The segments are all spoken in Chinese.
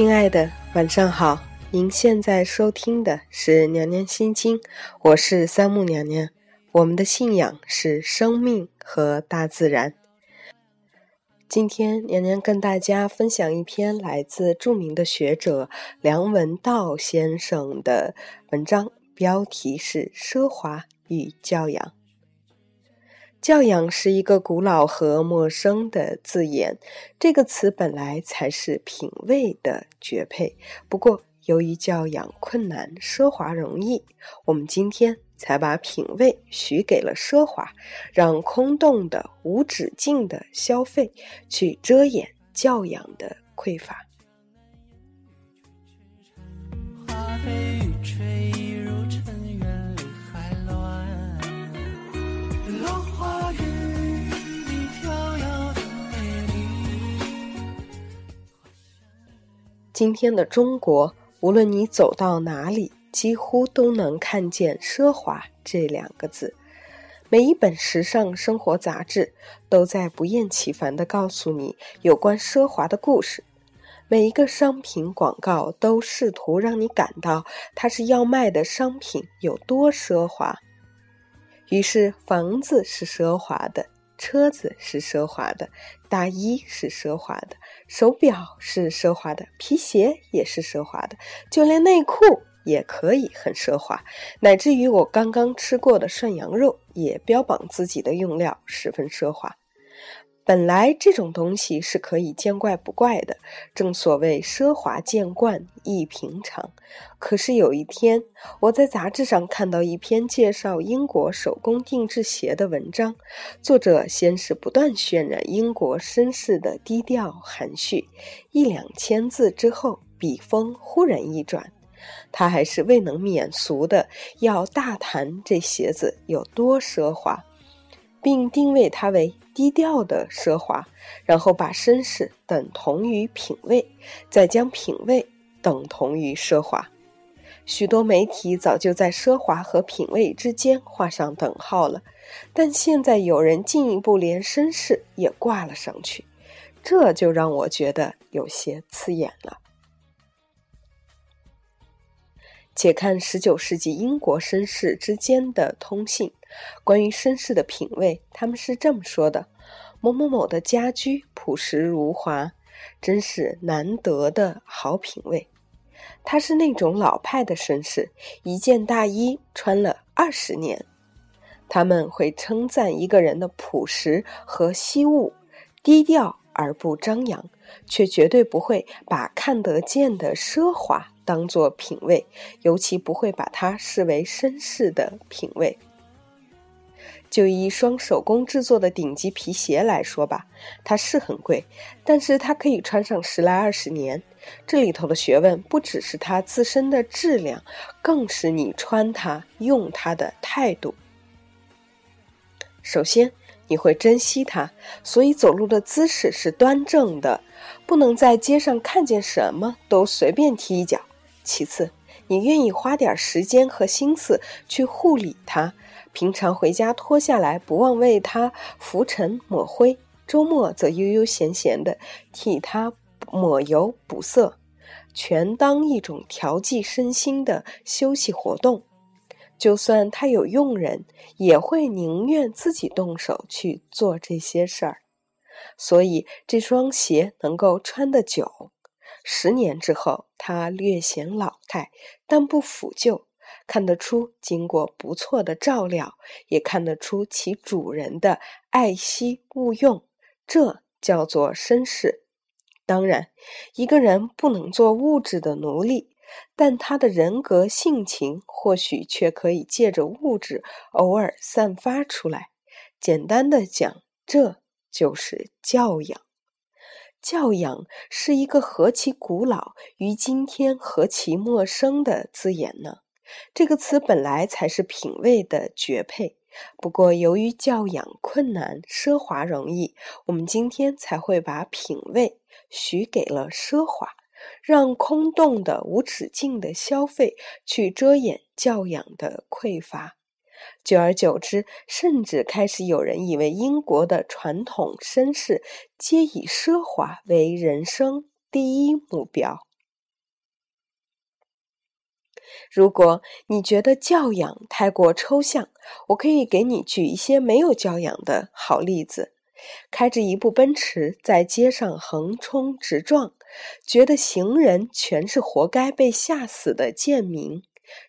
亲爱的，晚上好！您现在收听的是《娘娘心经》，我是三木娘娘。我们的信仰是生命和大自然。今天，娘娘跟大家分享一篇来自著名的学者梁文道先生的文章，标题是《奢华与教养》。教养是一个古老和陌生的字眼，这个词本来才是品味的绝配。不过，由于教养困难，奢华容易，我们今天才把品味许给了奢华，让空洞的、无止境的消费去遮掩教养的匮乏。今天的中国，无论你走到哪里，几乎都能看见“奢华”这两个字。每一本时尚生活杂志都在不厌其烦地告诉你有关奢华的故事。每一个商品广告都试图让你感到它是要卖的商品有多奢华。于是，房子是奢华的。车子是奢华的，大衣是奢华的，手表是奢华的，皮鞋也是奢华的，就连内裤也可以很奢华，乃至于我刚刚吃过的涮羊肉也标榜自己的用料十分奢华。本来这种东西是可以见怪不怪的，正所谓奢华见惯亦平常。可是有一天，我在杂志上看到一篇介绍英国手工定制鞋的文章，作者先是不断渲染英国绅士的低调含蓄，一两千字之后，笔锋忽然一转，他还是未能免俗的要大谈这鞋子有多奢华。并定位它为低调的奢华，然后把绅士等同于品味，再将品味等同于奢华。许多媒体早就在奢华和品味之间画上等号了，但现在有人进一步连绅士也挂了上去，这就让我觉得有些刺眼了。且看十九世纪英国绅士之间的通信，关于绅士的品味，他们是这么说的：“某某某的家居朴实如华，真是难得的好品味。”他是那种老派的绅士，一件大衣穿了二十年。他们会称赞一个人的朴实和惜物，低调而不张扬，却绝对不会把看得见的奢华。当做品味，尤其不会把它视为绅士的品味。就一双手工制作的顶级皮鞋来说吧，它是很贵，但是它可以穿上十来二十年。这里头的学问不只是它自身的质量，更是你穿它、用它的态度。首先，你会珍惜它，所以走路的姿势是端正的，不能在街上看见什么都随便踢一脚。其次，你愿意花点时间和心思去护理它，平常回家脱下来，不忘为它拂尘抹灰；周末则悠悠闲闲的替它抹油补色，全当一种调剂身心的休息活动。就算他有佣人，也会宁愿自己动手去做这些事儿。所以，这双鞋能够穿得久。十年之后，它略显老态，但不腐旧，看得出经过不错的照料，也看得出其主人的爱惜勿用。这叫做绅士。当然，一个人不能做物质的奴隶，但他的人格性情或许却可以借着物质偶尔散发出来。简单的讲，这就是教养。教养是一个何其古老，于今天何其陌生的字眼呢？这个词本来才是品味的绝配，不过由于教养困难，奢华容易，我们今天才会把品味许给了奢华，让空洞的、无止境的消费去遮掩教养的匮乏。久而久之，甚至开始有人以为英国的传统绅士皆以奢华为人生第一目标。如果你觉得教养太过抽象，我可以给你举一些没有教养的好例子：开着一部奔驰在街上横冲直撞，觉得行人全是活该被吓死的贱民，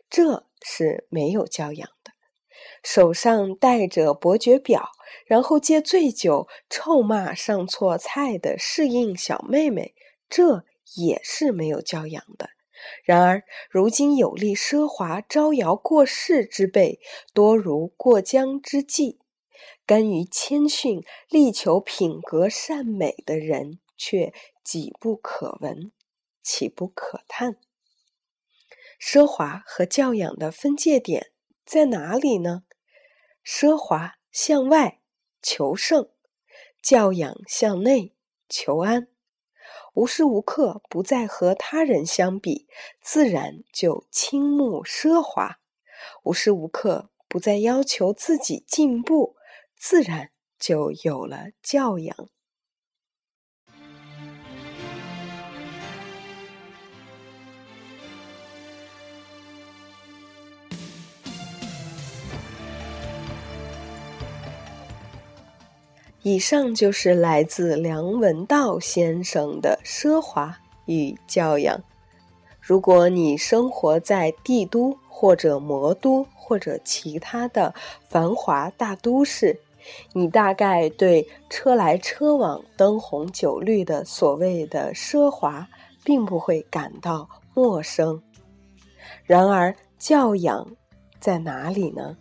这是没有教养的；手上戴着伯爵表，然后借醉酒臭骂上错菜的适应小妹妹，这也是没有教养的。然而，如今有力奢华招摇过市之辈多如过江之鲫，甘于谦逊、力求品格善美的人却几不可闻，岂不可叹？奢华和教养的分界点在哪里呢？奢华向外求胜，教养向内求安。无时无刻不在和他人相比，自然就倾慕奢华；无时无刻不在要求自己进步，自然就有了教养。以上就是来自梁文道先生的奢华与教养。如果你生活在帝都或者魔都或者其他的繁华大都市，你大概对车来车往、灯红酒绿的所谓的奢华，并不会感到陌生。然而，教养在哪里呢？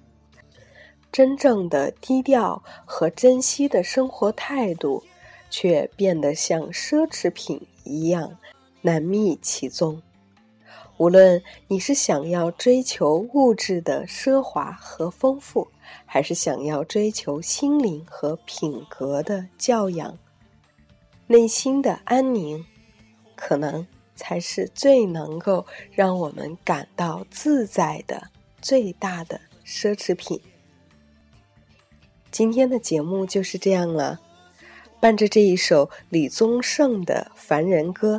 真正的低调和珍惜的生活态度，却变得像奢侈品一样难觅其踪。无论你是想要追求物质的奢华和丰富，还是想要追求心灵和品格的教养，内心的安宁，可能才是最能够让我们感到自在的最大的奢侈品。今天的节目就是这样了，伴着这一首李宗盛的《凡人歌》，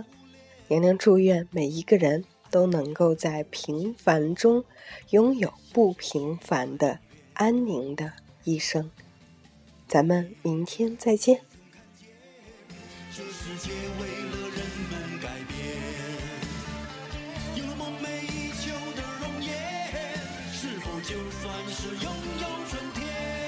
娘娘祝愿每一个人都能够在平凡中拥有不平凡的安宁的一生。咱们明天再见。这世界为了人们改变，有了梦寐以求的容颜，是否就算是拥有春天？